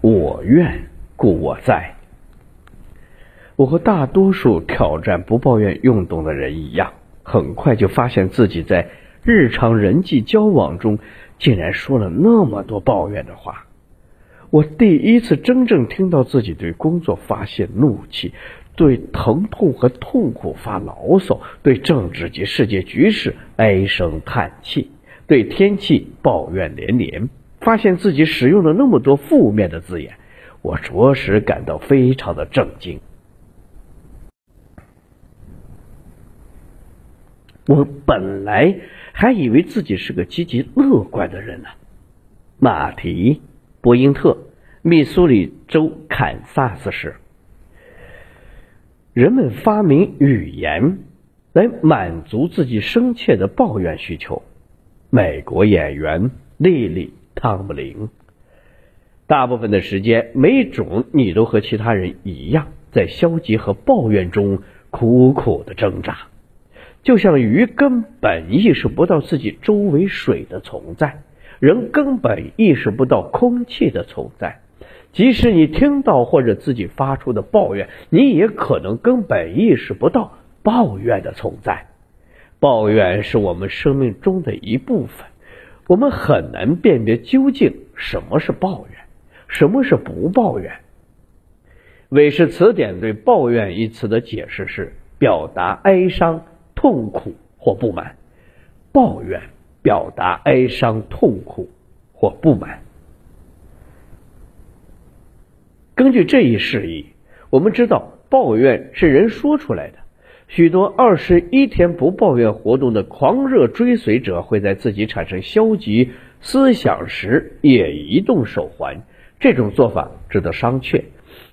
我愿故我在。我和大多数挑战不抱怨运动的人一样，很快就发现自己在日常人际交往中竟然说了那么多抱怨的话。我第一次真正听到自己对工作发泄怒气，对疼痛和痛苦发牢骚，对政治及世界局势唉声叹气，对天气抱怨连连。发现自己使用了那么多负面的字眼，我着实感到非常的震惊。我本来还以为自己是个积极乐观的人呢。马蹄。波因特，密苏里州堪萨斯市。人们发明语言来满足自己深切的抱怨需求。美国演员莉莉·汤姆林。大部分的时间，没准你都和其他人一样，在消极和抱怨中苦苦的挣扎，就像鱼根本意识不到自己周围水的存在。人根本意识不到空气的存在，即使你听到或者自己发出的抱怨，你也可能根本意识不到抱怨的存在。抱怨是我们生命中的一部分，我们很难辨别究竟什么是抱怨，什么是不抱怨。韦氏词典对“抱怨”一词的解释是：表达哀伤、痛苦或不满。抱怨。表达哀伤、痛苦或不满。根据这一释义，我们知道抱怨是人说出来的。许多二十一天不抱怨活动的狂热追随者，会在自己产生消极思想时也移动手环。这种做法值得商榷，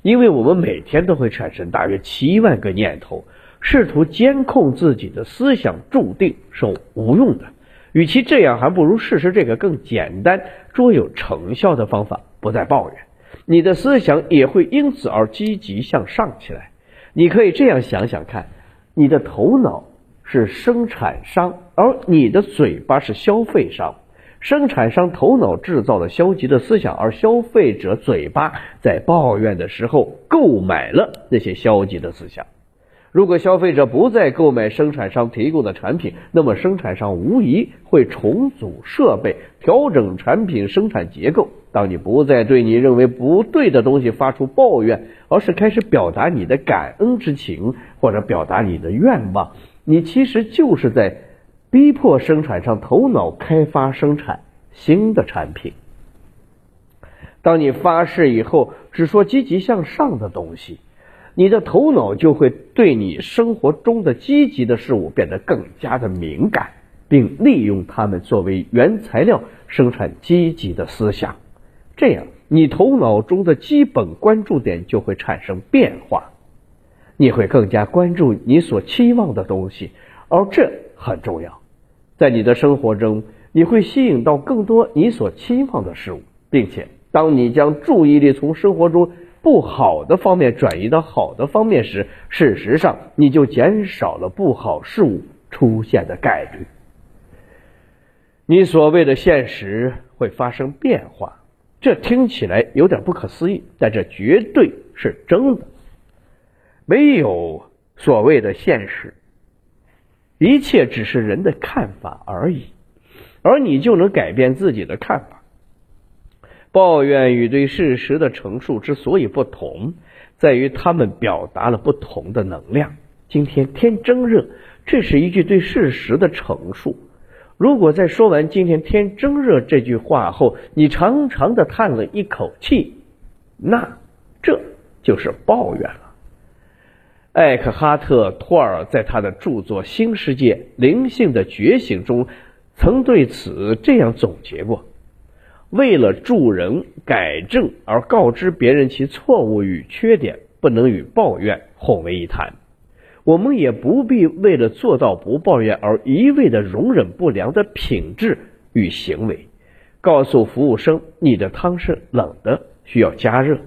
因为我们每天都会产生大约七万个念头。试图监控自己的思想，注定是无用的。与其这样，还不如试试这个更简单、卓有成效的方法：不再抱怨。你的思想也会因此而积极向上起来。你可以这样想想看：你的头脑是生产商，而你的嘴巴是消费商。生产商头脑制造了消极的思想，而消费者嘴巴在抱怨的时候购买了那些消极的思想。如果消费者不再购买生产商提供的产品，那么生产商无疑会重组设备，调整产品生产结构。当你不再对你认为不对的东西发出抱怨，而是开始表达你的感恩之情，或者表达你的愿望，你其实就是在逼迫生产商头脑开发生产新的产品。当你发誓以后只说积极向上的东西。你的头脑就会对你生活中的积极的事物变得更加的敏感，并利用它们作为原材料生产积极的思想。这样，你头脑中的基本关注点就会产生变化。你会更加关注你所期望的东西，而这很重要。在你的生活中，你会吸引到更多你所期望的事物，并且，当你将注意力从生活中。不好的方面转移到好的方面时，事实上你就减少了不好事物出现的概率。你所谓的现实会发生变化，这听起来有点不可思议，但这绝对是真的。没有所谓的现实，一切只是人的看法而已，而你就能改变自己的看法。抱怨与对事实的陈述之所以不同，在于他们表达了不同的能量。今天天真热，这是一句对事实的陈述。如果在说完“今天天真热”这句话后，你长长的叹了一口气，那这就是抱怨了。艾克哈特·托尔在他的著作《新世界：灵性的觉醒》中，曾对此这样总结过。为了助人改正而告知别人其错误与缺点，不能与抱怨混为一谈。我们也不必为了做到不抱怨而一味的容忍不良的品质与行为。告诉服务生你的汤是冷的，需要加热。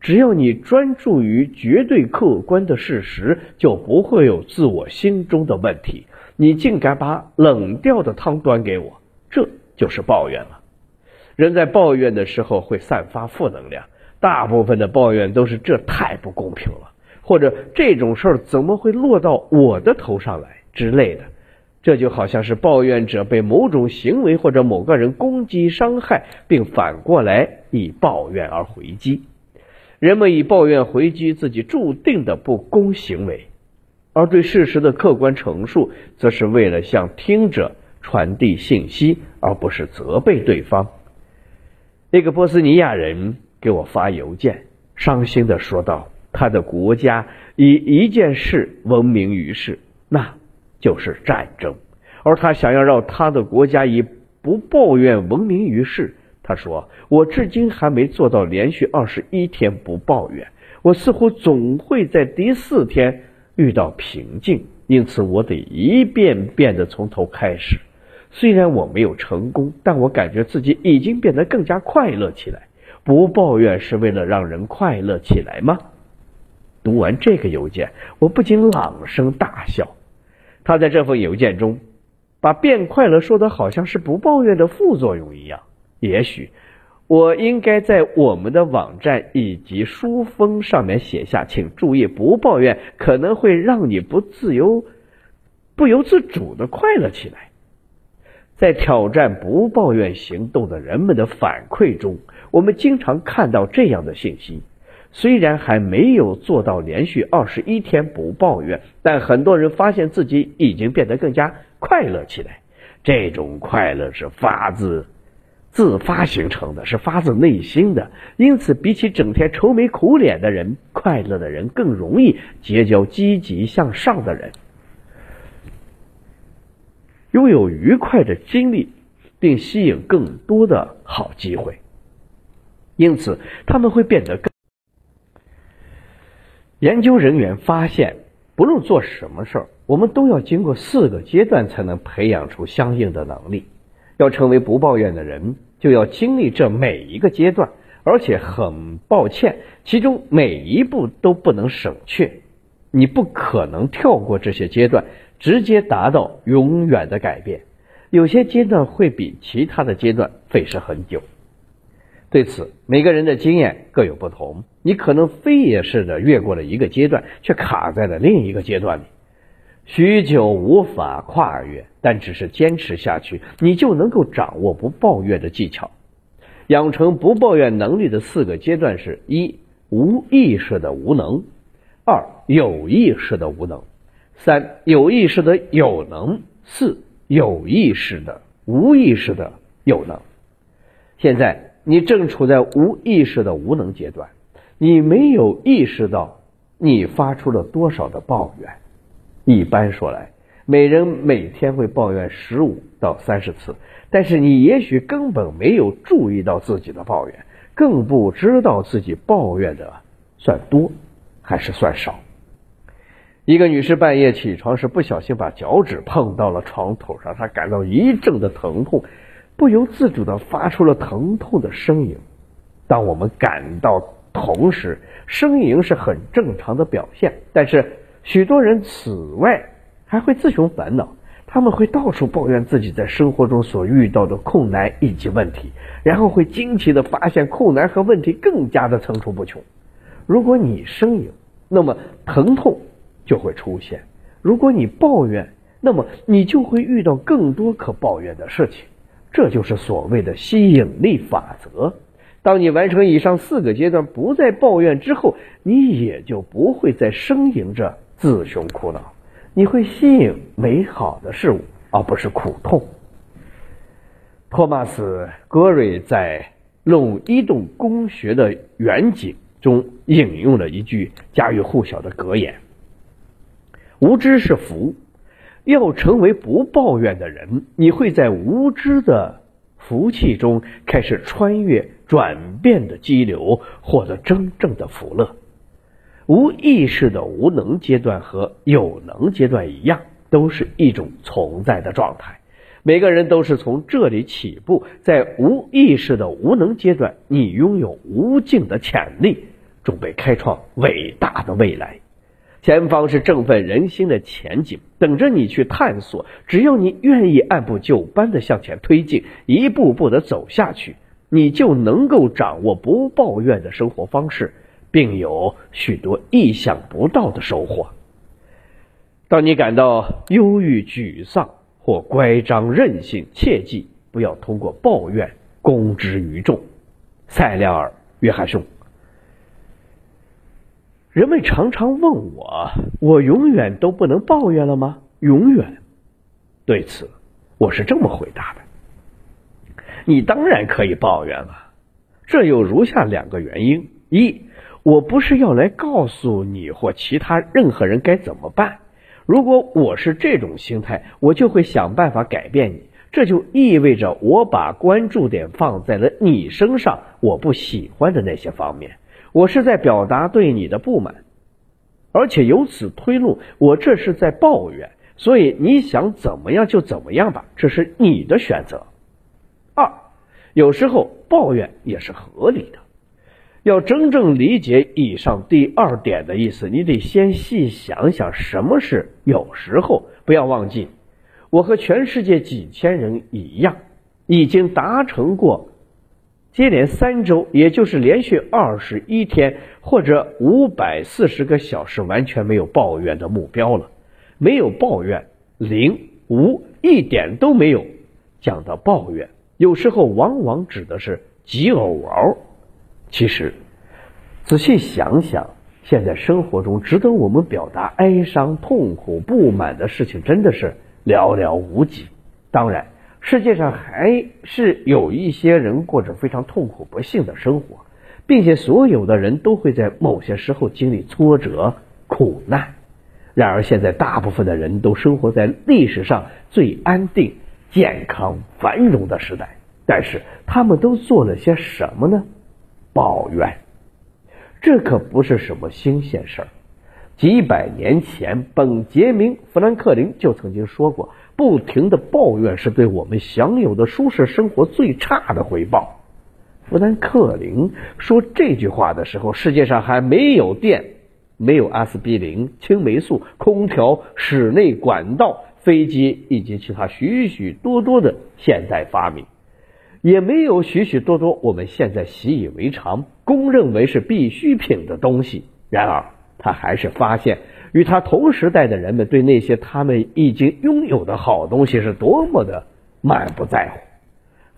只要你专注于绝对客观的事实，就不会有自我心中的问题。你竟敢把冷掉的汤端给我，这就是抱怨了。人在抱怨的时候会散发负能量，大部分的抱怨都是这太不公平了，或者这种事儿怎么会落到我的头上来之类的。这就好像是抱怨者被某种行为或者某个人攻击伤害，并反过来以抱怨而回击。人们以抱怨回击自己注定的不公行为，而对事实的客观陈述，则是为了向听者传递信息，而不是责备对方。那个波斯尼亚人给我发邮件，伤心的说道：“他的国家以一件事闻名于世，那。”就是战争，而他想要让他的国家以不抱怨闻名于世。他说：“我至今还没做到连续二十一天不抱怨，我似乎总会在第四天遇到瓶颈，因此我得一遍遍的从头开始。虽然我没有成功，但我感觉自己已经变得更加快乐起来。不抱怨是为了让人快乐起来吗？”读完这个邮件，我不禁朗声大笑。他在这封邮件中，把变快乐说的好像是不抱怨的副作用一样。也许我应该在我们的网站以及书封上面写下，请注意，不抱怨可能会让你不自由、不由自主的快乐起来。在挑战不抱怨行动的人们的反馈中，我们经常看到这样的信息。虽然还没有做到连续二十一天不抱怨，但很多人发现自己已经变得更加快乐起来。这种快乐是发自自发形成的，是发自内心的。因此，比起整天愁眉苦脸的人，快乐的人更容易结交积极向上的人，拥有愉快的经历，并吸引更多的好机会。因此，他们会变得更。研究人员发现，不论做什么事儿，我们都要经过四个阶段才能培养出相应的能力。要成为不抱怨的人，就要经历这每一个阶段，而且很抱歉，其中每一步都不能省却。你不可能跳过这些阶段，直接达到永远的改变。有些阶段会比其他的阶段费时很久。对此，每个人的经验各有不同。你可能飞也似的越过了一个阶段，却卡在了另一个阶段里，许久无法跨越。但只是坚持下去，你就能够掌握不抱怨的技巧。养成不抱怨能力的四个阶段是：一、无意识的无能；二、有意识的无能；三、有意识的有能；四、有意识的无意识的有能。现在。你正处在无意识的无能阶段，你没有意识到你发出了多少的抱怨。一般说来，每人每天会抱怨十五到三十次，但是你也许根本没有注意到自己的抱怨，更不知道自己抱怨的算多还是算少。一个女士半夜起床时不小心把脚趾碰到了床头上，她感到一阵的疼痛。不由自主的发出了疼痛的呻吟。当我们感到同时，呻吟是很正常的表现。但是，许多人此外还会自寻烦恼，他们会到处抱怨自己在生活中所遇到的困难以及问题，然后会惊奇的发现困难和问题更加的层出不穷。如果你呻吟，那么疼痛就会出现；如果你抱怨，那么你就会遇到更多可抱怨的事情。这就是所谓的吸引力法则。当你完成以上四个阶段，不再抱怨之后，你也就不会再呻吟着自寻苦恼。你会吸引美好的事物，而不是苦痛。托马斯·戈瑞在《论移动工学的远景》中引用了一句家喻户晓的格言：“无知是福。”要成为不抱怨的人，你会在无知的福气中开始穿越转变的激流，获得真正的福乐。无意识的无能阶段和有能阶段一样，都是一种存在的状态。每个人都是从这里起步，在无意识的无能阶段，你拥有无尽的潜力，准备开创伟大的未来。前方是振奋人心的前景，等着你去探索。只要你愿意按部就班的向前推进，一步步的走下去，你就能够掌握不抱怨的生活方式，并有许多意想不到的收获。当你感到忧郁、沮丧或乖张任性，切记不要通过抱怨公之于众。塞廖尔·约翰逊。人们常常问我：“我永远都不能抱怨了吗？”永远。对此，我是这么回答的。你当然可以抱怨了，这有如下两个原因：一，我不是要来告诉你或其他任何人该怎么办。如果我是这种心态，我就会想办法改变你。这就意味着我把关注点放在了你身上，我不喜欢的那些方面。我是在表达对你的不满，而且由此推论，我这是在抱怨。所以你想怎么样就怎么样吧，这是你的选择。二，有时候抱怨也是合理的。要真正理解以上第二点的意思，你得先细想想什么是有时候。不要忘记，我和全世界几千人一样，已经达成过接连三周，也就是连续二十一天或者五百四十个小时完全没有抱怨的目标了。没有抱怨，零无一点都没有。讲到抱怨，有时候往往指的是极偶尔。其实，仔细想想，现在生活中值得我们表达哀伤、痛苦、不满的事情真的是寥寥无几。当然，世界上还是有一些人过着非常痛苦、不幸的生活，并且所有的人都会在某些时候经历挫折、苦难。然而，现在大部分的人都生活在历史上最安定、健康、繁荣的时代，但是他们都做了些什么呢？抱怨。这可不是什么新鲜事儿。几百年前，本杰明·富兰克林就曾经说过：“不停的抱怨是对我们享有的舒适生活最差的回报。”富兰克林说这句话的时候，世界上还没有电。没有阿司匹林、青霉素、空调、室内管道、飞机以及其他许许多多的现代发明，也没有许许多多我们现在习以为常、公认为是必需品的东西。然而，他还是发现，与他同时代的人们对那些他们已经拥有的好东西是多么的满不在乎。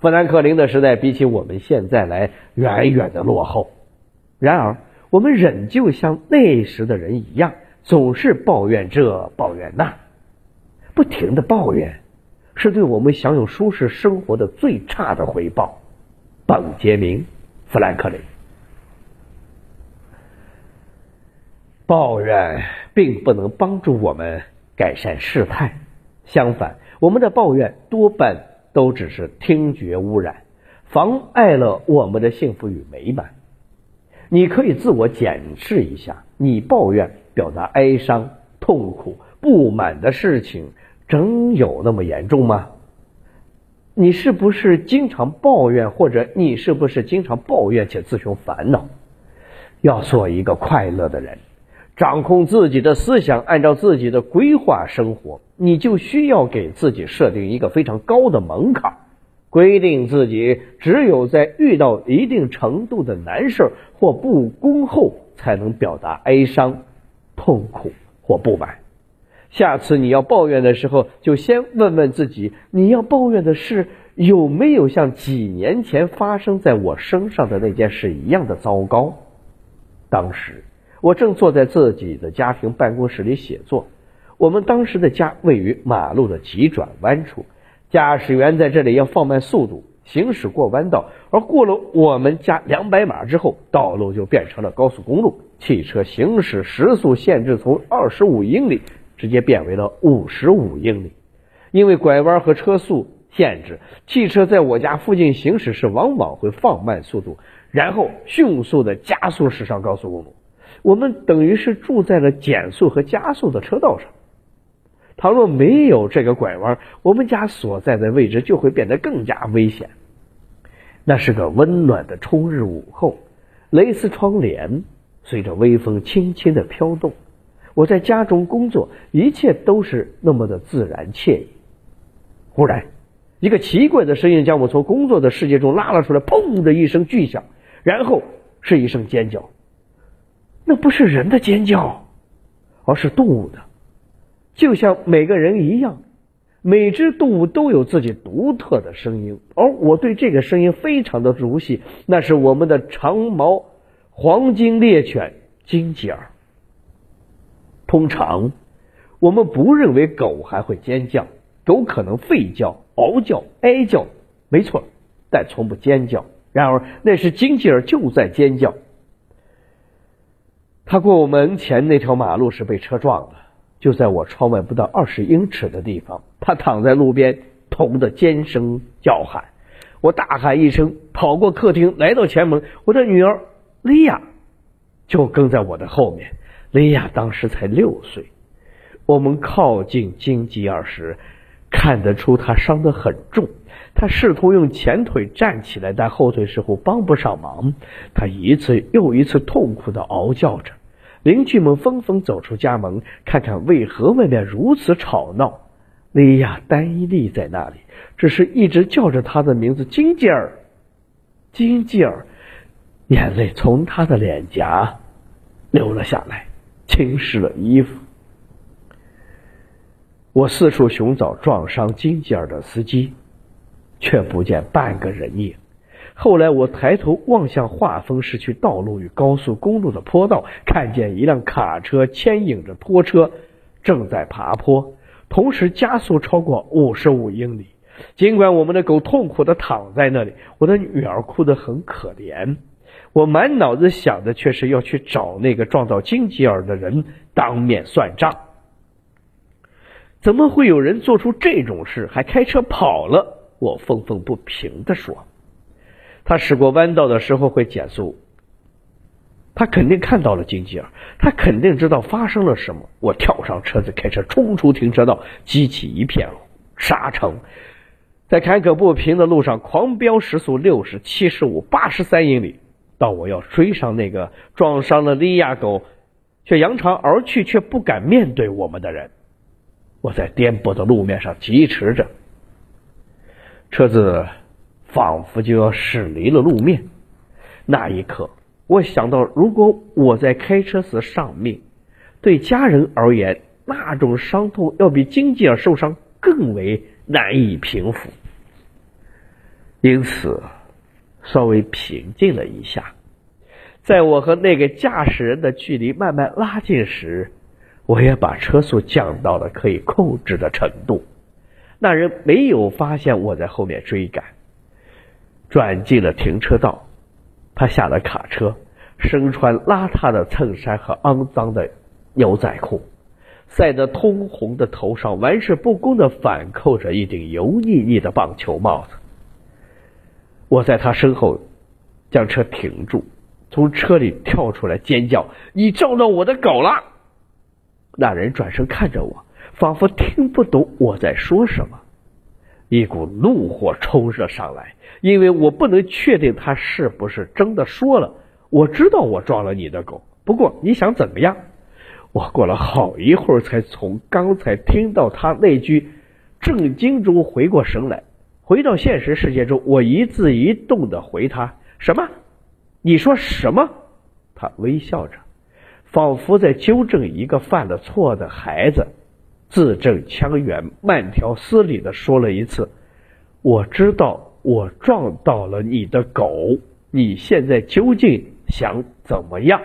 富兰克林的时代比起我们现在来远远的落后。然而，我们仍旧像那时的人一样，总是抱怨这抱怨那，不停的抱怨，是对我们享有舒适生活的最差的回报。本杰明·富兰克林。抱怨并不能帮助我们改善事态，相反，我们的抱怨多半都只是听觉污染，妨碍了我们的幸福与美满。你可以自我检视一下，你抱怨、表达哀伤、痛苦、不满的事情，真有那么严重吗？你是不是经常抱怨，或者你是不是经常抱怨且自寻烦恼？要做一个快乐的人，掌控自己的思想，按照自己的规划生活，你就需要给自己设定一个非常高的门槛。规定自己只有在遇到一定程度的难事或不公后，才能表达哀伤、痛苦或不满。下次你要抱怨的时候，就先问问自己：你要抱怨的事有没有像几年前发生在我身上的那件事一样的糟糕？当时我正坐在自己的家庭办公室里写作，我们当时的家位于马路的急转弯处。驾驶员在这里要放慢速度行驶过弯道，而过了我们家两百码之后，道路就变成了高速公路。汽车行驶时速限制从二十五英里直接变为了五十五英里。因为拐弯和车速限制，汽车在我家附近行驶时往往会放慢速度，然后迅速的加速驶上高速公路。我们等于是住在了减速和加速的车道上。倘若没有这个拐弯，我们家所在的位置就会变得更加危险。那是个温暖的春日午后，蕾丝窗帘随着微风轻轻的飘动。我在家中工作，一切都是那么的自然惬意。忽然，一个奇怪的声音将我从工作的世界中拉了出来，砰的一声巨响，然后是一声尖叫。那不是人的尖叫，而是动物的，就像每个人一样，每只动物都有自己独特的声音，而我对这个声音非常的熟悉，那是我们的长毛黄金猎犬金吉尔。通常，我们不认为狗还会尖叫，狗可能吠叫、嗷叫、哀叫，没错，但从不尖叫。然而，那时金吉尔就在尖叫。他过我门前那条马路时被车撞了，就在我窗外不到二十英尺的地方，他躺在路边，痛得尖声叫喊。我大喊一声，跑过客厅，来到前门，我的女儿莉亚就跟在我的后面。莉亚当时才六岁。我们靠近金吉尔时，看得出他伤得很重。他试图用前腿站起来，但后腿似乎帮不上忙。他一次又一次痛苦的嗷叫着。邻居们纷纷走出家门，看看为何外面如此吵闹。莉亚单立在那里，只是一直叫着他的名字：“金吉尔，金吉尔。”眼泪从他的脸颊流了下来，浸湿了衣服。我四处寻找撞伤金吉尔的司机。却不见半个人影。后来我抬头望向画风市区道路与高速公路的坡道，看见一辆卡车牵引着拖车正在爬坡，同时加速超过五十五英里。尽管我们的狗痛苦的躺在那里，我的女儿哭得很可怜，我满脑子想的却是要去找那个撞到金吉尔的人当面算账。怎么会有人做出这种事，还开车跑了？我愤愤不平的说：“他驶过弯道的时候会减速，他肯定看到了金吉尔，他肯定知道发生了什么。”我跳上车子，开车冲出停车道，激起一片沙尘，在坎坷不平的路上狂飙，时速六十七十五、八十三英里，到我要追上那个撞伤了利亚狗却扬长而去却不敢面对我们的人。我在颠簸的路面上疾驰着。车子仿佛就要驶离了路面，那一刻，我想到，如果我在开车时丧命，对家人而言，那种伤痛要比经济上受伤更为难以平复。因此，稍微平静了一下，在我和那个驾驶人的距离慢慢拉近时，我也把车速降到了可以控制的程度。那人没有发现我在后面追赶，转进了停车道。他下了卡车，身穿邋遢的衬衫和肮脏的牛仔裤，晒得通红的头上玩世不恭的反扣着一顶油腻腻的棒球帽子。我在他身后将车停住，从车里跳出来尖叫：“你撞到我的狗了！”那人转身看着我。仿佛听不懂我在说什么，一股怒火冲了上来，因为我不能确定他是不是真的说了。我知道我撞了你的狗，不过你想怎么样？我过了好一会儿才从刚才听到他那句震惊中回过神来。回到现实世界中，我一字一动的回他：“什么？你说什么？”他微笑着，仿佛在纠正一个犯了错的孩子。字正腔圆、慢条斯理的说了一次：“我知道我撞到了你的狗，你现在究竟想怎么样？”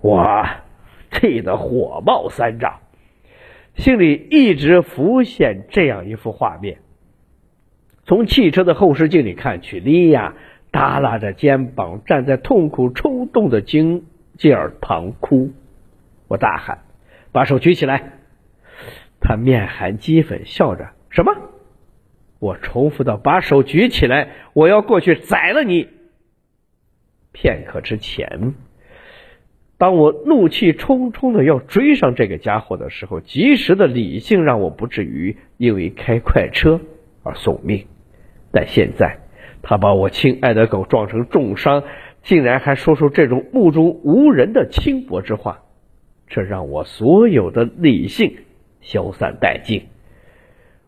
我气得火冒三丈，心里一直浮现这样一幅画面：从汽车的后视镜里看去，莉亚耷拉着肩膀站在痛苦冲动的金吉尔旁哭。我大喊。把手举起来，他面含讥讽，笑着：“什么？”我重复道：“把手举起来，我要过去宰了你。”片刻之前，当我怒气冲冲的要追上这个家伙的时候，及时的理性让我不至于因为开快车而送命。但现在，他把我亲爱的狗撞成重伤，竟然还说出这种目中无人的轻薄之话。这让我所有的理性消散殆尽。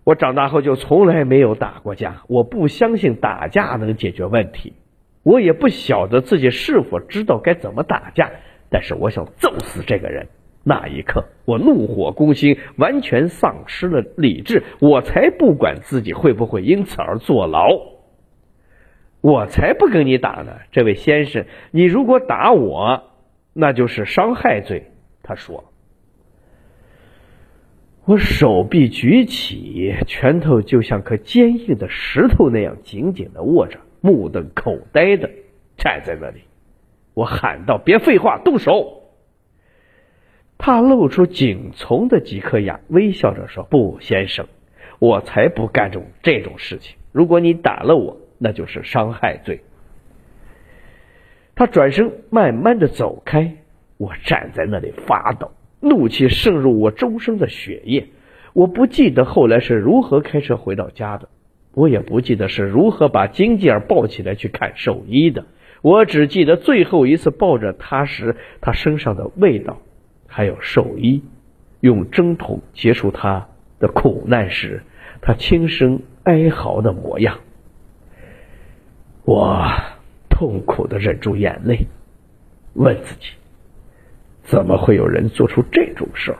我长大后就从来没有打过架，我不相信打架能解决问题，我也不晓得自己是否知道该怎么打架，但是我想揍死这个人。那一刻，我怒火攻心，完全丧失了理智，我才不管自己会不会因此而坐牢。我才不跟你打呢，这位先生，你如果打我，那就是伤害罪。他说。我手臂举起，拳头就像颗坚硬的石头那样紧紧的握着，目瞪口呆的站在那里。我喊道：“别废话，动手！”他露出仅从的几颗牙，微笑着说：“不，先生，我才不干这种这种事情。如果你打了我，那就是伤害罪。”他转身慢慢的走开，我站在那里发抖。怒气渗入我周身的血液，我不记得后来是如何开车回到家的，我也不记得是如何把金吉尔抱起来去看兽医的，我只记得最后一次抱着他时，他身上的味道，还有兽医用针筒结束他的苦难时，他轻声哀嚎的模样。我痛苦的忍住眼泪，问自己。怎么会有人做出这种事儿？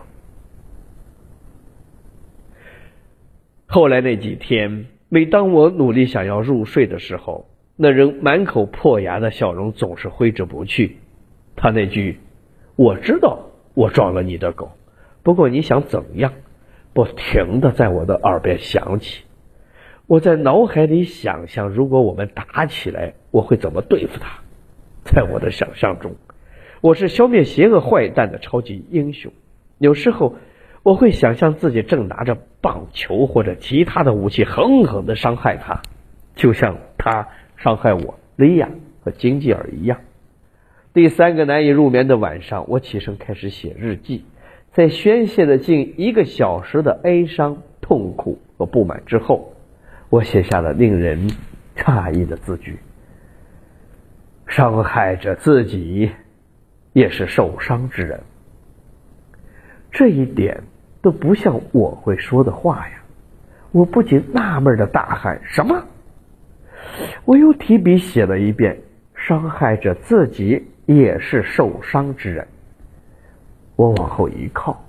后来那几天，每当我努力想要入睡的时候，那人满口破牙的笑容总是挥之不去。他那句“我知道我撞了你的狗，不过你想怎样？”不停的在我的耳边响起。我在脑海里想象，如果我们打起来，我会怎么对付他？在我的想象中。我是消灭邪恶坏蛋的超级英雄。有时候，我会想象自己正拿着棒球或者其他的武器，狠狠的伤害他，就像他伤害我莉亚和金吉尔一样。第三个难以入眠的晚上，我起身开始写日记，在宣泄了近一个小时的哀伤、痛苦和不满之后，我写下了令人诧异的字句：伤害着自己。也是受伤之人，这一点都不像我会说的话呀！我不禁纳闷的大喊：“什么？”我又提笔写了一遍：“伤害者自己也是受伤之人。”我往后一靠，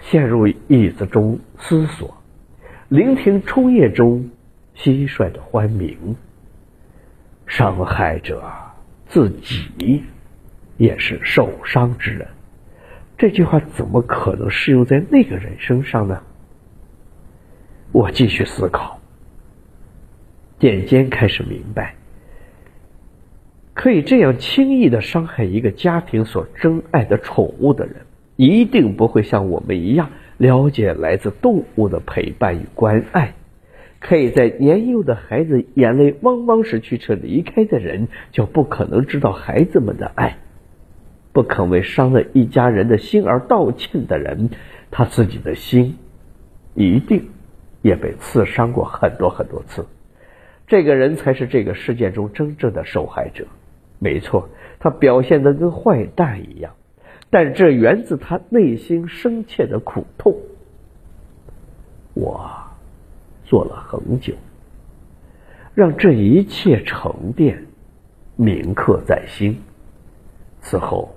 陷入椅子中思索，聆听冲夜中蟋蟀的欢鸣。伤害者自己。也是受伤之人，这句话怎么可能适用在那个人身上呢？我继续思考，渐渐开始明白，可以这样轻易的伤害一个家庭所珍爱的宠物的人，一定不会像我们一样了解来自动物的陪伴与关爱。可以在年幼的孩子眼泪汪汪时驱车离开的人，就不可能知道孩子们的爱。不肯为伤了一家人的心而道歉的人，他自己的心一定也被刺伤过很多很多次。这个人才是这个事件中真正的受害者。没错，他表现的跟坏蛋一样，但这源自他内心深切的苦痛。我做了很久，让这一切沉淀铭刻在心。此后。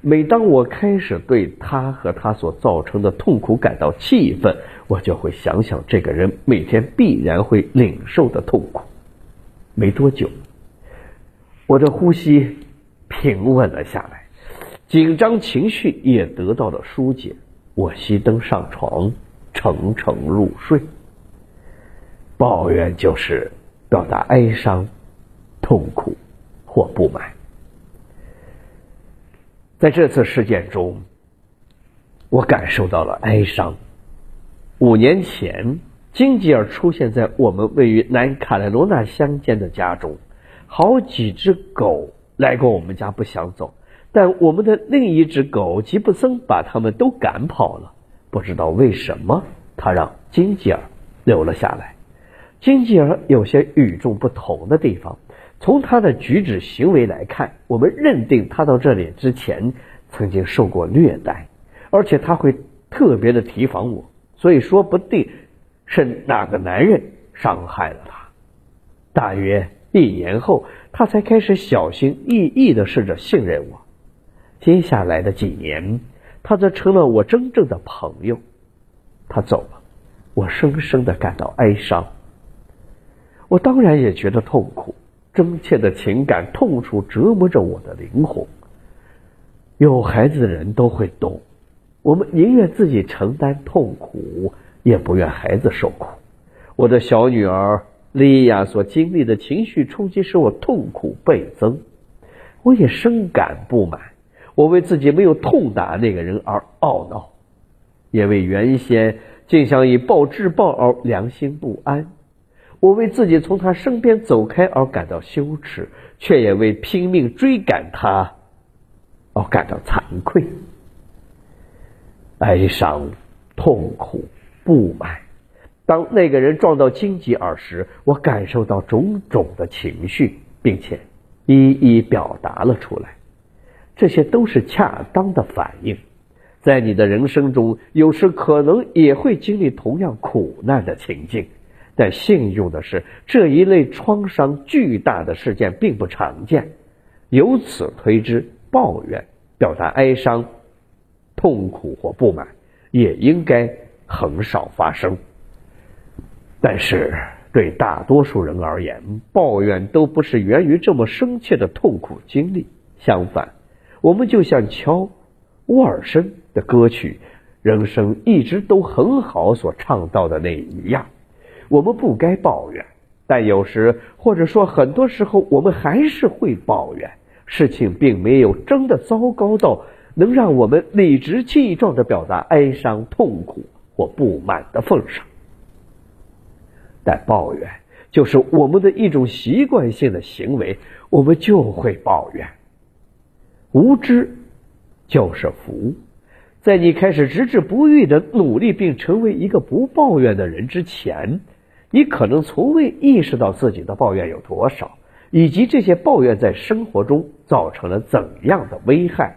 每当我开始对他和他所造成的痛苦感到气愤，我就会想想这个人每天必然会领受的痛苦。没多久，我的呼吸平稳了下来，紧张情绪也得到了疏解。我熄灯上床，沉沉入睡。抱怨就是表达哀伤、痛苦或不满。在这次事件中，我感受到了哀伤。五年前，金吉尔出现在我们位于南卡罗来纳乡间的家中，好几只狗来过我们家不想走，但我们的另一只狗吉布森把他们都赶跑了。不知道为什么，他让金吉尔留了下来。金吉尔有些与众不同的地方。从他的举止行为来看，我们认定他到这里之前曾经受过虐待，而且他会特别的提防我，所以说不定是哪个男人伤害了他。大约一年后，他才开始小心翼翼的试着信任我。接下来的几年，他则成了我真正的朋友。他走了，我深深的感到哀伤。我当然也觉得痛苦，真切的情感痛楚折磨着我的灵魂。有孩子的人都会懂，我们宁愿自己承担痛苦，也不愿孩子受苦。我的小女儿莉亚所经历的情绪冲击使我痛苦倍增，我也深感不满。我为自己没有痛打那个人而懊恼，也为原先竟想以暴制暴而良心不安。我为自己从他身边走开而感到羞耻，却也为拼命追赶他而感到惭愧、哀伤、痛苦、不满。当那个人撞到荆棘耳时，我感受到种种的情绪，并且一一表达了出来。这些都是恰当的反应。在你的人生中，有时可能也会经历同样苦难的情境。但幸运的是，这一类创伤巨大的事件并不常见。由此推知，抱怨、表达哀伤、痛苦或不满，也应该很少发生。但是，对大多数人而言，抱怨都不是源于这么深切的痛苦经历。相反，我们就像乔沃尔森的歌曲《人生一直都很好》所唱到的那一样。我们不该抱怨，但有时或者说很多时候，我们还是会抱怨。事情并没有真的糟糕到能让我们理直气壮的表达哀伤、痛苦或不满的份上。但抱怨就是我们的一种习惯性的行为，我们就会抱怨。无知就是福。在你开始执志不渝的努力并成为一个不抱怨的人之前。你可能从未意识到自己的抱怨有多少，以及这些抱怨在生活中造成了怎样的危害。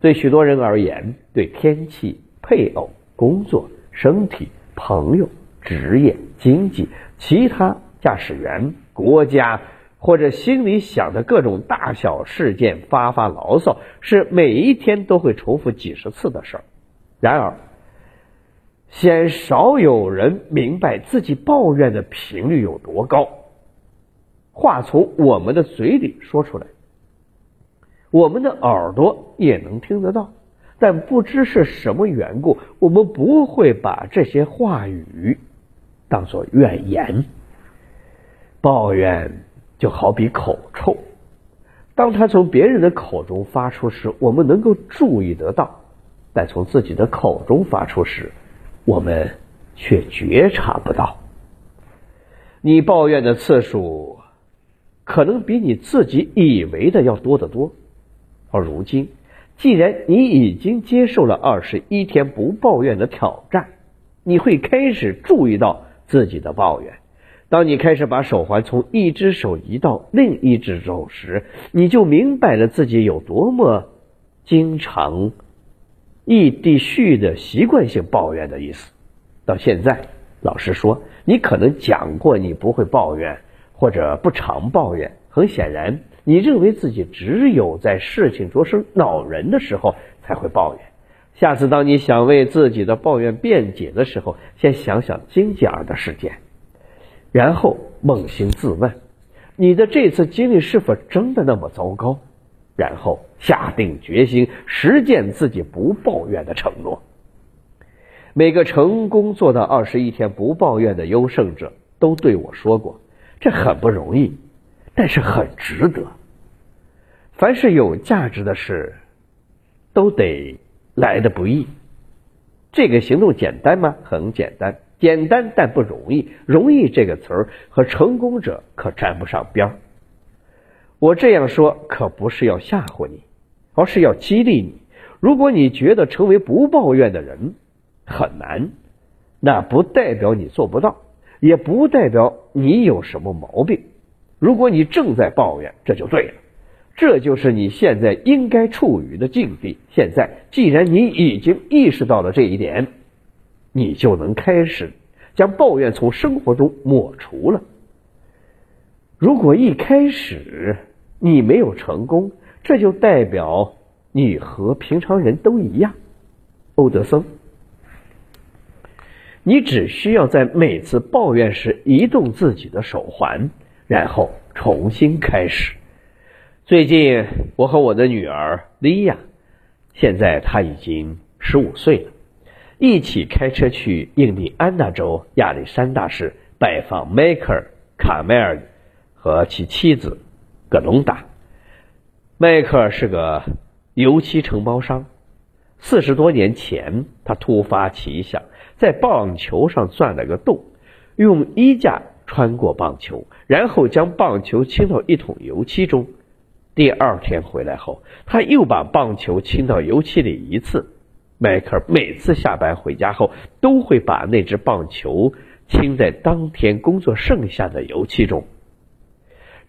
对许多人而言，对天气、配偶、工作、身体、朋友、职业、经济、其他驾驶员、国家或者心里想的各种大小事件发发牢骚，是每一天都会重复几十次的事儿。然而，鲜少有人明白自己抱怨的频率有多高。话从我们的嘴里说出来，我们的耳朵也能听得到，但不知是什么缘故，我们不会把这些话语当作怨言。抱怨就好比口臭，当他从别人的口中发出时，我们能够注意得到；但从自己的口中发出时，我们却觉察不到，你抱怨的次数可能比你自己以为的要多得多。而如今，既然你已经接受了二十一天不抱怨的挑战，你会开始注意到自己的抱怨。当你开始把手环从一只手移到另一只手时，你就明白了自己有多么经常。异地续的习惯性抱怨的意思，到现在，老实说，你可能讲过你不会抱怨或者不常抱怨。很显然，你认为自己只有在事情着实恼人的时候才会抱怨。下次当你想为自己的抱怨辩解的时候，先想想金吉尔的事件，然后扪心自问：你的这次经历是否真的那么糟糕？然后下定决心实践自己不抱怨的承诺。每个成功做到二十一天不抱怨的优胜者都对我说过：“这很不容易，但是很值得。”凡是有价值的事，都得来的不易。这个行动简单吗？很简单，简单但不容易。容易这个词儿和成功者可沾不上边儿。我这样说可不是要吓唬你，而是要激励你。如果你觉得成为不抱怨的人很难，那不代表你做不到，也不代表你有什么毛病。如果你正在抱怨，这就对了，这就是你现在应该处于的境地。现在，既然你已经意识到了这一点，你就能开始将抱怨从生活中抹除了。如果一开始你没有成功，这就代表你和平常人都一样。欧德森，你只需要在每次抱怨时移动自己的手环，然后重新开始。最近，我和我的女儿莉亚，现在她已经十五岁了，一起开车去印第安纳州亚历山大市拜访迈克尔·卡梅尔和其妻子葛隆达。迈克尔是个油漆承包商。四十多年前，他突发奇想，在棒球上钻了个洞，用衣架穿过棒球，然后将棒球倾到一桶油漆中。第二天回来后，他又把棒球倾到油漆里一次。迈克尔每次下班回家后，都会把那只棒球倾在当天工作剩下的油漆中，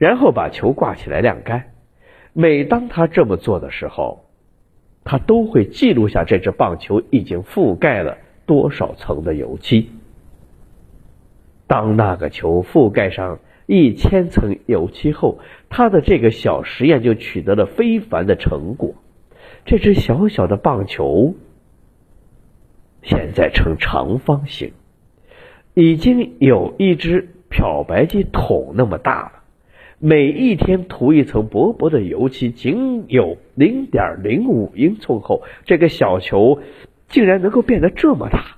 然后把球挂起来晾干。每当他这么做的时候，他都会记录下这只棒球已经覆盖了多少层的油漆。当那个球覆盖上一千层油漆后，他的这个小实验就取得了非凡的成果。这只小小的棒球现在呈长方形，已经有一只漂白剂桶那么大了。每一天涂一层薄薄的油漆，仅有零点零五英寸厚，这个小球竟然能够变得这么大。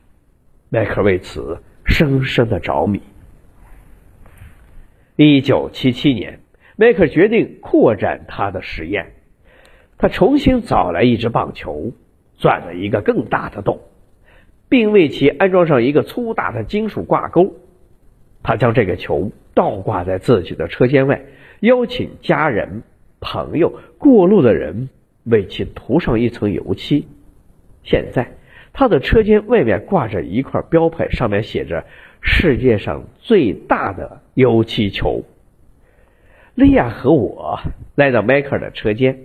迈克为此深深的着迷。一九七七年，迈克决定扩展他的实验，他重新找来一只棒球，钻了一个更大的洞，并为其安装上一个粗大的金属挂钩。他将这个球倒挂在自己的车间外。邀请家人、朋友、过路的人为其涂上一层油漆。现在，他的车间外面挂着一块标牌，上面写着“世界上最大的油漆球”。莉亚和我来到迈克尔的车间，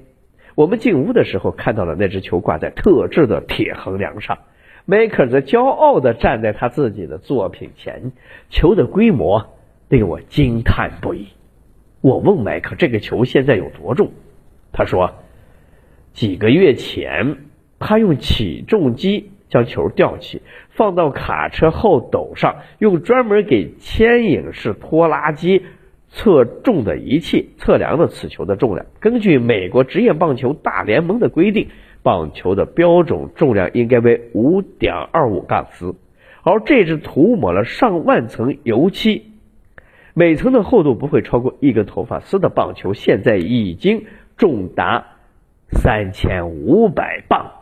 我们进屋的时候看到了那只球挂在特制的铁横梁上。迈克尔则骄傲地站在他自己的作品前，球的规模令我惊叹不已。我问迈克：“这个球现在有多重？”他说：“几个月前，他用起重机将球吊起，放到卡车后斗上，用专门给牵引式拖拉机测重的仪器测量了此球的重量。根据美国职业棒球大联盟的规定，棒球的标准重量应该为五点二五杠斯，而这只涂抹了上万层油漆。”每层的厚度不会超过一根头发丝的棒球，现在已经重达三千五百磅。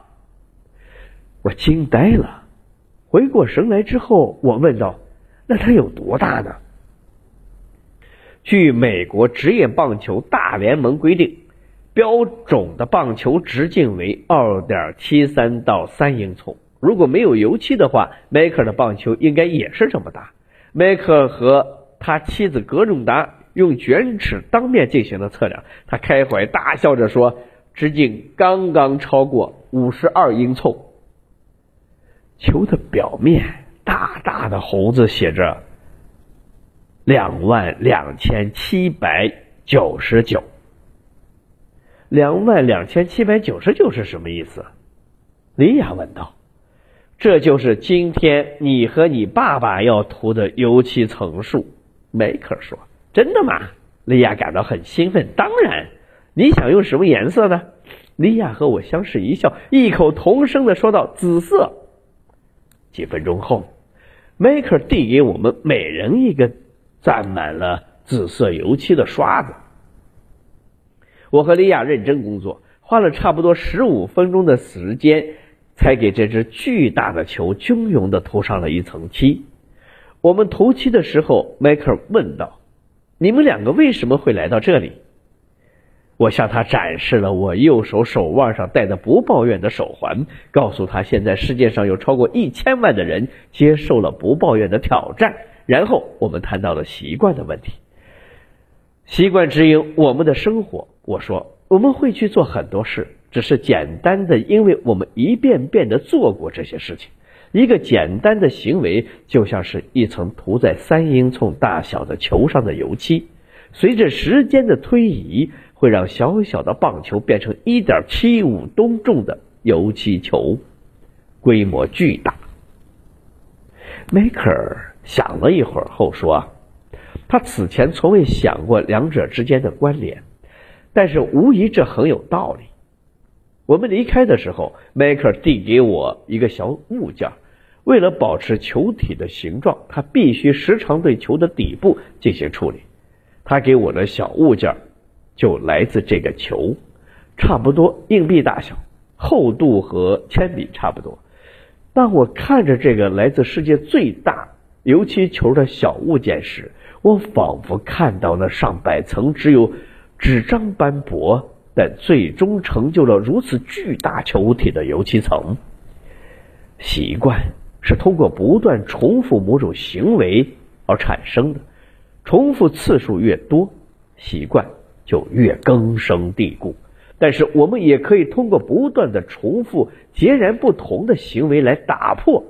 我惊呆了。回过神来之后，我问道：“那它有多大呢？”据美国职业棒球大联盟规定，标准的棒球直径为二点七三到三英寸。如果没有油漆的话，迈克尔的棒球应该也是这么大。迈克尔和他妻子格仲达用卷尺当面进行了测量，他开怀大笑着说：“直径刚刚超过五十二英寸。”球的表面大大的红字写着“两万两千七百九十九”。两万两千七百九十九是什么意思？李雅问道。“这就是今天你和你爸爸要涂的油漆层数。”迈克说：“真的吗？”莉亚感到很兴奋。当然，你想用什么颜色呢？莉亚和我相视一笑，异口同声的说道：“紫色。”几分钟后，迈克递给我们每人一根沾满了紫色油漆的刷子。我和莉亚认真工作，花了差不多十五分钟的时间，才给这只巨大的球均匀的涂上了一层漆。我们头七的时候，迈克尔问道：“你们两个为什么会来到这里？”我向他展示了我右手手腕上戴的不抱怨的手环，告诉他现在世界上有超过一千万的人接受了不抱怨的挑战。然后我们谈到了习惯的问题，习惯指引我们的生活。我说我们会去做很多事，只是简单的，因为我们一遍遍的做过这些事情。一个简单的行为就像是一层涂在三英寸大小的球上的油漆，随着时间的推移，会让小小的棒球变成一点七五吨重的油漆球，规模巨大。迈克尔想了一会儿后说：“他此前从未想过两者之间的关联，但是无疑这很有道理。”我们离开的时候，迈克尔递给我一个小物件。为了保持球体的形状，他必须时常对球的底部进行处理。他给我的小物件就来自这个球，差不多硬币大小，厚度和铅笔差不多。当我看着这个来自世界最大油漆球的小物件时，我仿佛看到那上百层只有纸张般薄。但最终成就了如此巨大球体的油漆层。习惯是通过不断重复某种行为而产生的，重复次数越多，习惯就越根深蒂固。但是我们也可以通过不断的重复截然不同的行为来打破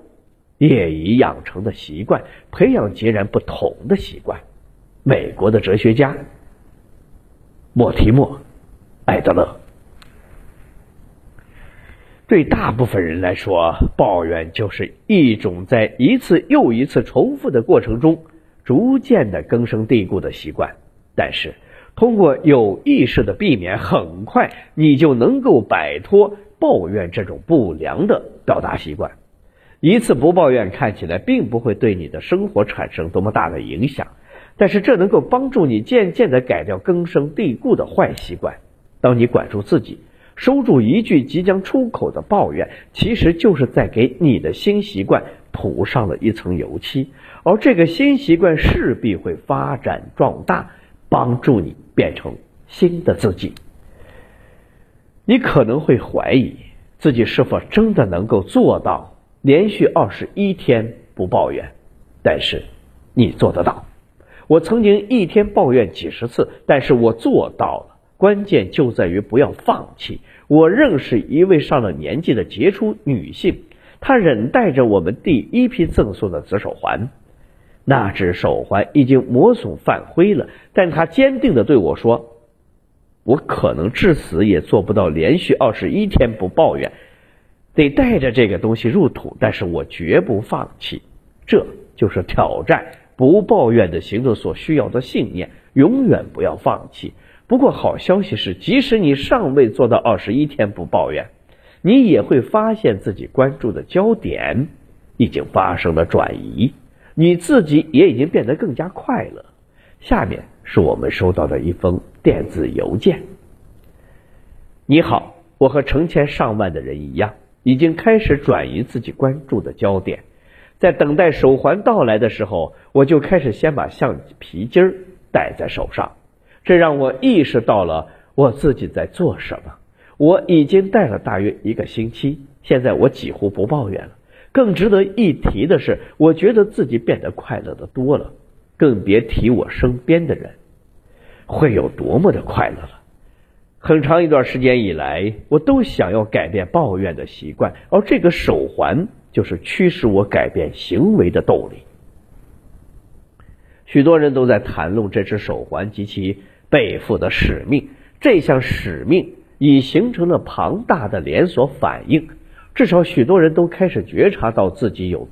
业已养成的习惯，培养截然不同的习惯。美国的哲学家莫提莫。艾德勒，对大部分人来说，抱怨就是一种在一次又一次重复的过程中逐渐的根深蒂固的习惯。但是，通过有意识的避免，很快你就能够摆脱抱怨这种不良的表达习惯。一次不抱怨看起来并不会对你的生活产生多么大的影响，但是这能够帮助你渐渐的改掉根深蒂固的坏习惯。当你管住自己，收住一句即将出口的抱怨，其实就是在给你的新习惯涂上了一层油漆，而这个新习惯势必会发展壮大，帮助你变成新的自己。你可能会怀疑自己是否真的能够做到连续二十一天不抱怨，但是你做得到。我曾经一天抱怨几十次，但是我做到了。关键就在于不要放弃。我认识一位上了年纪的杰出女性，她忍戴着我们第一批赠送的紫手环。那只手环已经磨损泛灰了，但她坚定的对我说：“我可能至死也做不到连续二十一天不抱怨，得带着这个东西入土，但是我绝不放弃。这就是挑战不抱怨的行动所需要的信念，永远不要放弃。”不过好消息是，即使你尚未做到二十一天不抱怨，你也会发现自己关注的焦点已经发生了转移，你自己也已经变得更加快乐。下面是我们收到的一封电子邮件。你好，我和成千上万的人一样，已经开始转移自己关注的焦点。在等待手环到来的时候，我就开始先把橡皮筋儿戴在手上。这让我意识到了我自己在做什么。我已经戴了大约一个星期，现在我几乎不抱怨了。更值得一提的是，我觉得自己变得快乐的多了，更别提我身边的人会有多么的快乐了。很长一段时间以来，我都想要改变抱怨的习惯，而这个手环就是驱使我改变行为的动力。许多人都在谈论这只手环及其。背负的使命，这项使命已形成了庞大的连锁反应。至少许多人都开始觉察到自己有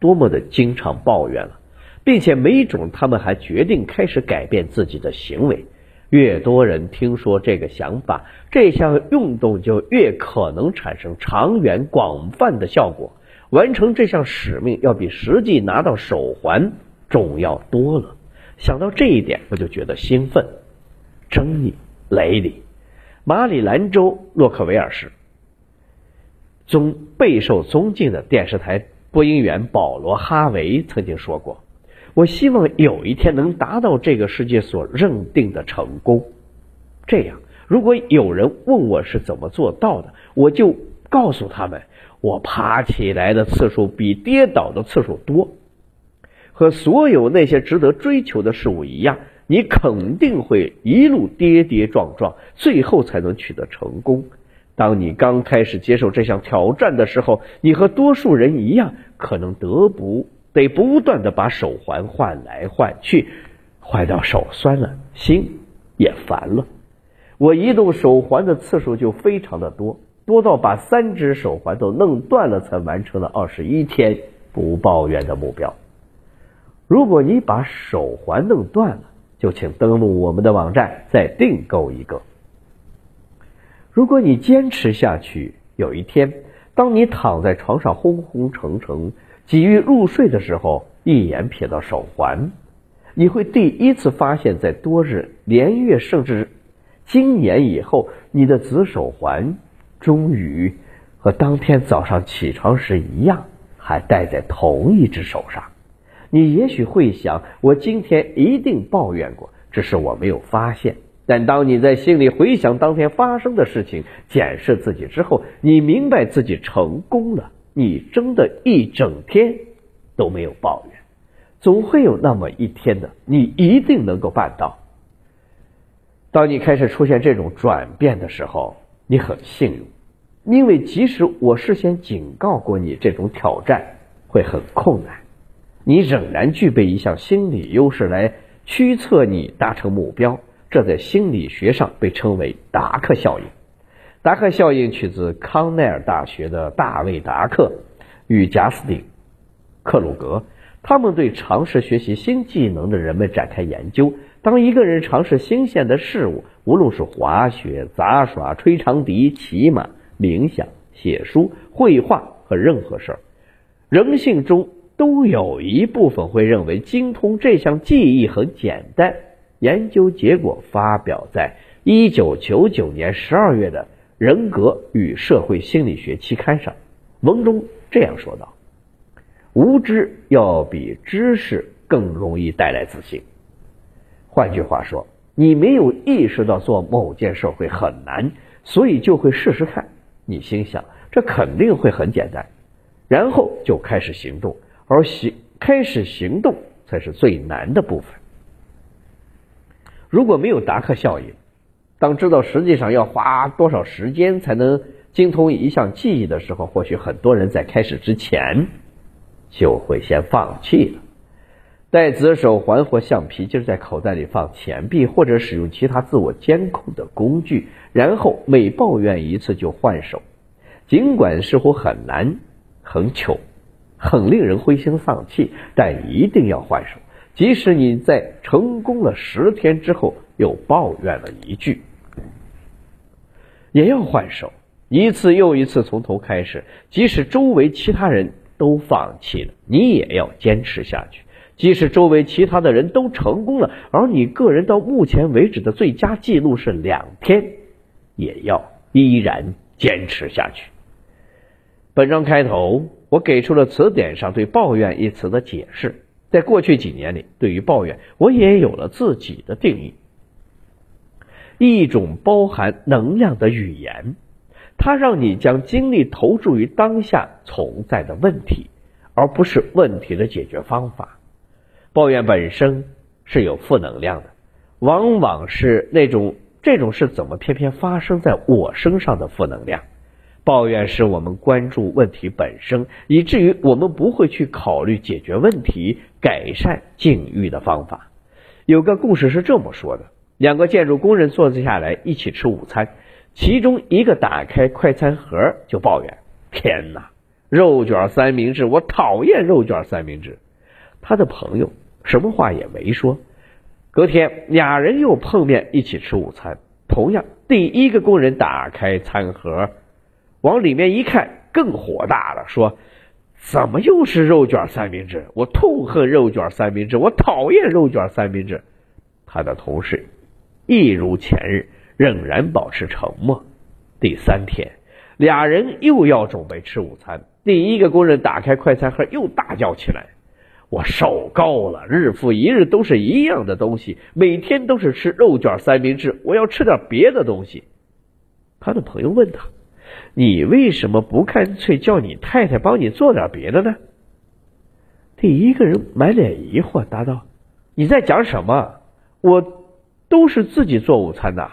多么的经常抱怨了，并且每种他们还决定开始改变自己的行为。越多人听说这个想法，这项运动就越可能产生长远广泛的效果。完成这项使命要比实际拿到手环重要多了。想到这一点，我就觉得兴奋。争议，雷里，马里兰州洛克维尔市，尊备受尊敬的电视台播音员保罗哈维曾经说过：“我希望有一天能达到这个世界所认定的成功。这样，如果有人问我是怎么做到的，我就告诉他们，我爬起来的次数比跌倒的次数多。和所有那些值得追求的事物一样。”你肯定会一路跌跌撞撞，最后才能取得成功。当你刚开始接受这项挑战的时候，你和多数人一样，可能得不得不断的把手环换来换去，换到手酸了，心也烦了。我移动手环的次数就非常的多，多到把三只手环都弄断了，才完成了二十一天不抱怨的目标。如果你把手环弄断了，就请登录我们的网站，再订购一个。如果你坚持下去，有一天，当你躺在床上昏昏沉沉、急于入睡的时候，一眼瞥到手环，你会第一次发现，在多日、连月，甚至今年以后，你的紫手环终于和当天早上起床时一样，还戴在同一只手上。你也许会想，我今天一定抱怨过，只是我没有发现。但当你在心里回想当天发生的事情，检视自己之后，你明白自己成功了。你真的一整天都没有抱怨，总会有那么一天的，你一定能够办到。当你开始出现这种转变的时候，你很幸运，因为即使我事先警告过你，这种挑战会很困难。你仍然具备一项心理优势来驱策你达成目标，这在心理学上被称为达克效应。达克效应取自康奈尔大学的大卫·达克与贾斯汀·克鲁格，他们对尝试学习新技能的人们展开研究。当一个人尝试新鲜的事物，无论是滑雪、杂耍、吹长笛、骑马、冥想、写书、绘画和任何事儿，人性中。都有一部分会认为精通这项技艺很简单。研究结果发表在一九九九年十二月的《人格与社会心理学》期刊上。文中这样说道：“无知要比知识更容易带来自信。换句话说，你没有意识到做某件事会很难，所以就会试试看。你心想这肯定会很简单，然后就开始行动。”而行开始行动才是最难的部分。如果没有达克效应，当知道实际上要花多少时间才能精通一项技艺的时候，或许很多人在开始之前就会先放弃了。戴紫手环或橡皮筋在口袋里放钱币，或者使用其他自我监控的工具，然后每抱怨一次就换手，尽管似乎很难、很糗。很令人灰心丧气，但一定要换手。即使你在成功了十天之后又抱怨了一句，也要换手，一次又一次从头开始。即使周围其他人都放弃了，你也要坚持下去。即使周围其他的人都成功了，而你个人到目前为止的最佳记录是两天，也要依然坚持下去。本章开头。我给出了词典上对“抱怨”一词的解释。在过去几年里，对于抱怨，我也有了自己的定义：一种包含能量的语言，它让你将精力投注于当下存在的问题，而不是问题的解决方法。抱怨本身是有负能量的，往往是那种这种事怎么偏偏发生在我身上的负能量。抱怨使我们关注问题本身，以至于我们不会去考虑解决问题、改善境遇的方法。有个故事是这么说的：两个建筑工人坐下来一起吃午餐，其中一个打开快餐盒就抱怨：“天哪，肉卷三明治，我讨厌肉卷三明治。”他的朋友什么话也没说。隔天，俩人又碰面一起吃午餐，同样，第一个工人打开餐盒。往里面一看，更火大了，说：“怎么又是肉卷三明治？我痛恨肉卷三明治，我讨厌肉卷三明治。”他的同事一如前日，仍然保持沉默。第三天，俩人又要准备吃午餐。第一个工人打开快餐盒，又大叫起来：“我受够了！日复一日都是一样的东西，每天都是吃肉卷三明治，我要吃点别的东西。”他的朋友问他。你为什么不干脆叫你太太帮你做点别的呢？第一个人满脸疑惑答道：“你在讲什么？我都是自己做午餐的。”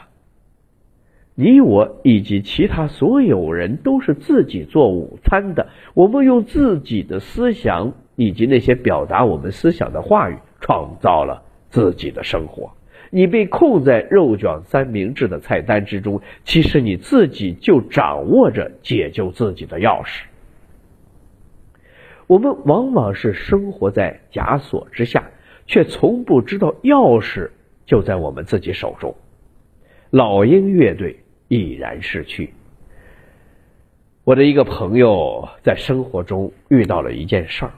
你我以及其他所有人都是自己做午餐的。我们用自己的思想以及那些表达我们思想的话语，创造了自己的生活。你被控在肉卷三明治的菜单之中，其实你自己就掌握着解救自己的钥匙。我们往往是生活在枷锁之下，却从不知道钥匙就在我们自己手中。老鹰乐队已然逝去。我的一个朋友在生活中遇到了一件事儿，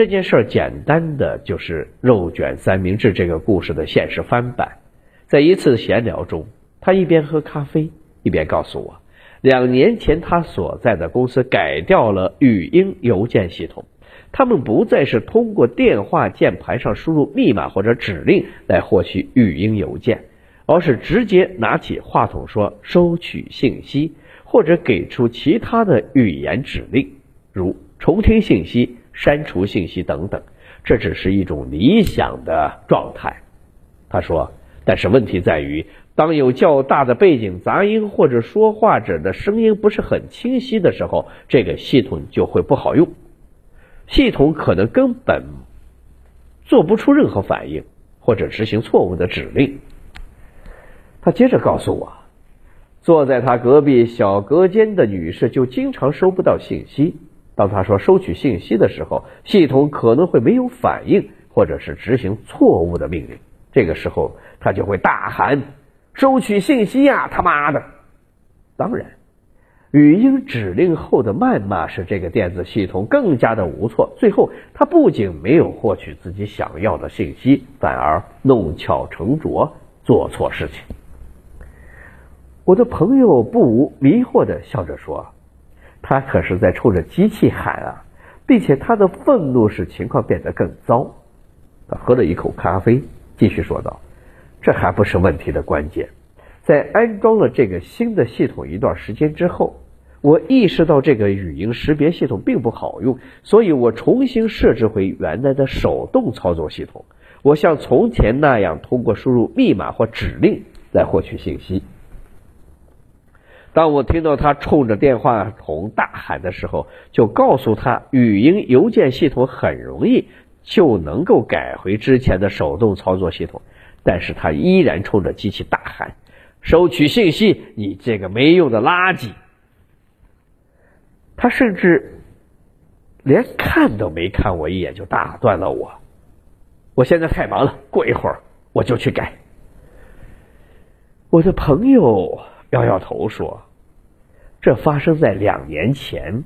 这件事儿简单的就是肉卷三明治这个故事的现实翻版。在一次闲聊中，他一边喝咖啡一边告诉我。两年前，他所在的公司改掉了语音邮件系统，他们不再是通过电话键盘上输入密码或者指令来获取语音邮件，而是直接拿起话筒说“收取信息”或者给出其他的语言指令，如重听信息、删除信息等等。这只是一种理想的状态，他说。但是问题在于。当有较大的背景杂音或者说话者的声音不是很清晰的时候，这个系统就会不好用，系统可能根本做不出任何反应或者执行错误的指令。他接着告诉我，坐在他隔壁小隔间的女士就经常收不到信息。当他说收取信息的时候，系统可能会没有反应或者是执行错误的命令。这个时候，他就会大喊。收取信息呀，他妈的！当然，语音指令后的谩骂使这个电子系统更加的无措。最后，他不仅没有获取自己想要的信息，反而弄巧成拙，做错事情。我的朋友不无迷惑的笑着说：“他可是在冲着机器喊啊，并且他的愤怒使情况变得更糟。”他喝了一口咖啡，继续说道。这还不是问题的关键，在安装了这个新的系统一段时间之后，我意识到这个语音识别系统并不好用，所以我重新设置回原来的手动操作系统。我像从前那样通过输入密码或指令来获取信息。当我听到他冲着电话筒大喊的时候，就告诉他，语音邮件系统很容易就能够改回之前的手动操作系统。但是他依然冲着机器大喊：“收取信息，你这个没用的垃圾！”他甚至连看都没看我一眼就打断了我。我现在太忙了，过一会儿我就去改。我的朋友摇摇头说：“这发生在两年前，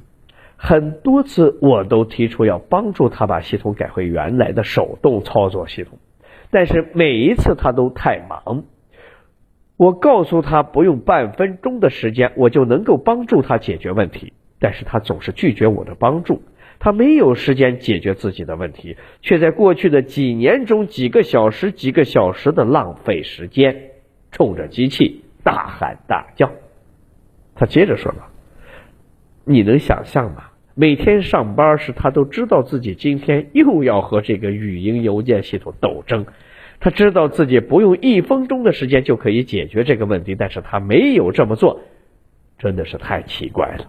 很多次我都提出要帮助他把系统改回原来的手动操作系统。”但是每一次他都太忙，我告诉他不用半分钟的时间，我就能够帮助他解决问题，但是他总是拒绝我的帮助。他没有时间解决自己的问题，却在过去的几年中几个小时、几个小时的浪费时间，冲着机器大喊大叫。他接着说道：“你能想象吗？”每天上班时，他都知道自己今天又要和这个语音邮件系统斗争。他知道自己不用一分钟的时间就可以解决这个问题，但是他没有这么做，真的是太奇怪了。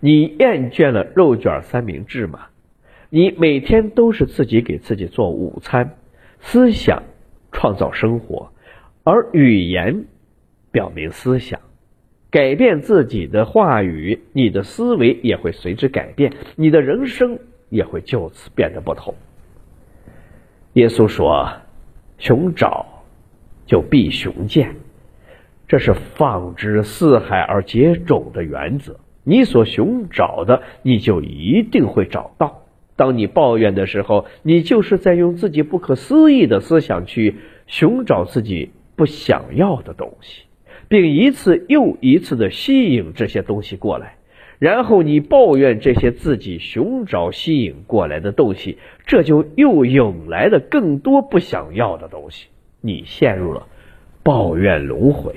你厌倦了肉卷三明治吗？你每天都是自己给自己做午餐，思想创造生活，而语言表明思想。改变自己的话语，你的思维也会随之改变，你的人生也会就此变得不同。耶稣说：“寻找，就必寻见。”这是放之四海而皆准的原则。你所寻找的，你就一定会找到。当你抱怨的时候，你就是在用自己不可思议的思想去寻找自己不想要的东西。并一次又一次的吸引这些东西过来，然后你抱怨这些自己寻找吸引过来的东西，这就又引来了更多不想要的东西。你陷入了抱怨轮回，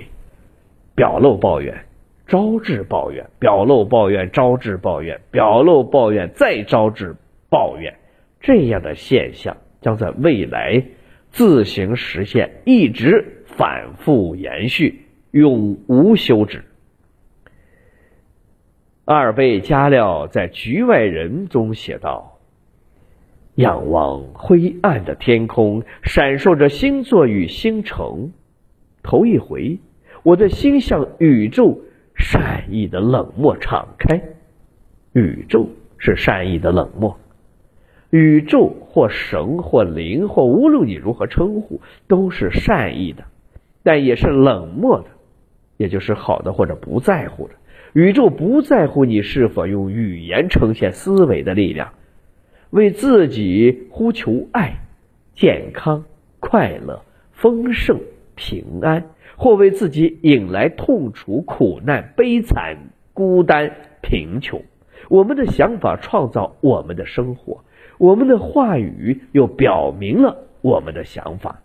表露抱怨，招致抱怨，表露抱怨，招致抱怨，表露抱怨，再招致抱怨。这样的现象将在未来自行实现，一直反复延续。永无休止。阿尔贝·加廖在《局外人》中写道：“仰望灰暗的天空，闪烁着星座与星辰。头一回，我的心向宇宙善意的冷漠敞开。宇宙是善意的冷漠。宇宙或神或灵或无论你如何称呼，都是善意的，但也是冷漠的，也就是好的或者不在乎的。”宇宙不在乎你是否用语言呈现思维的力量，为自己呼求爱、健康、快乐、丰盛、平安，或为自己引来痛楚、苦难、悲惨、孤单、贫穷。我们的想法创造我们的生活，我们的话语又表明了我们的想法。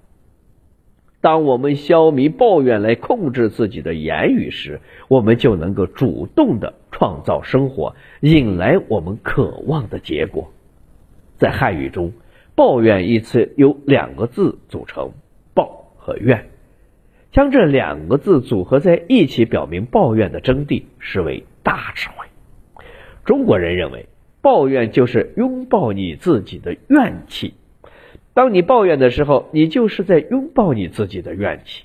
当我们消弭抱怨来控制自己的言语时，我们就能够主动的创造生活，引来我们渴望的结果。在汉语中，“抱怨”一词由两个字组成，“抱”和“怨”，将这两个字组合在一起，表明抱怨的真谛，实为大智慧。中国人认为，抱怨就是拥抱你自己的怨气。当你抱怨的时候，你就是在拥抱你自己的怨气，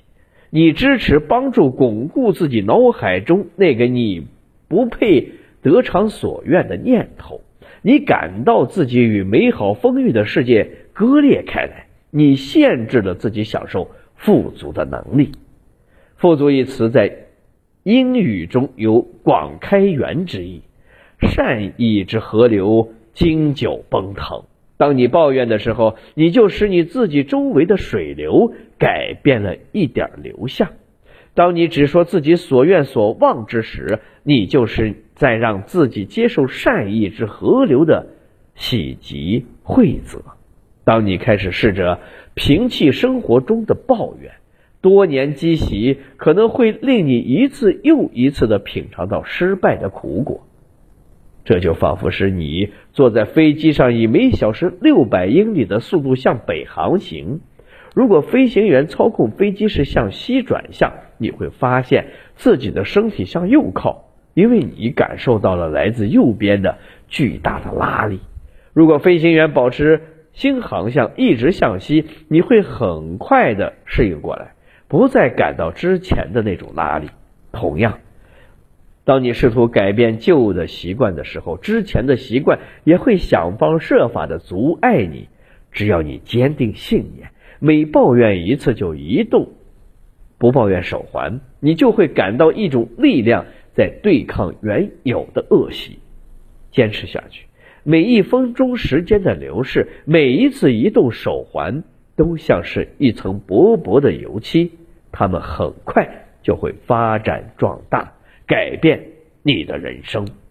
你支持、帮助、巩固自己脑海中那个你不配得偿所愿的念头，你感到自己与美好丰裕的世界割裂开来，你限制了自己享受富足的能力。富足一词在英语中有广开源之意，善意之河流经久奔腾。当你抱怨的时候，你就使你自己周围的水流改变了一点流向；当你只说自己所愿所望之时，你就是在让自己接受善意之河流的喜极惠泽。当你开始试着平弃生活中的抱怨，多年积习可能会令你一次又一次的品尝到失败的苦果。这就仿佛是你坐在飞机上，以每小时六百英里的速度向北航行。如果飞行员操控飞机是向西转向，你会发现自己的身体向右靠，因为你感受到了来自右边的巨大的拉力。如果飞行员保持新航向，一直向西，你会很快的适应过来，不再感到之前的那种拉力。同样。当你试图改变旧的习惯的时候，之前的习惯也会想方设法的阻碍你。只要你坚定信念，每抱怨一次就移动，不抱怨手环，你就会感到一种力量在对抗原有的恶习。坚持下去，每一分钟时间的流逝，每一次移动手环，都像是一层薄薄的油漆，它们很快就会发展壮大。改变你的人生。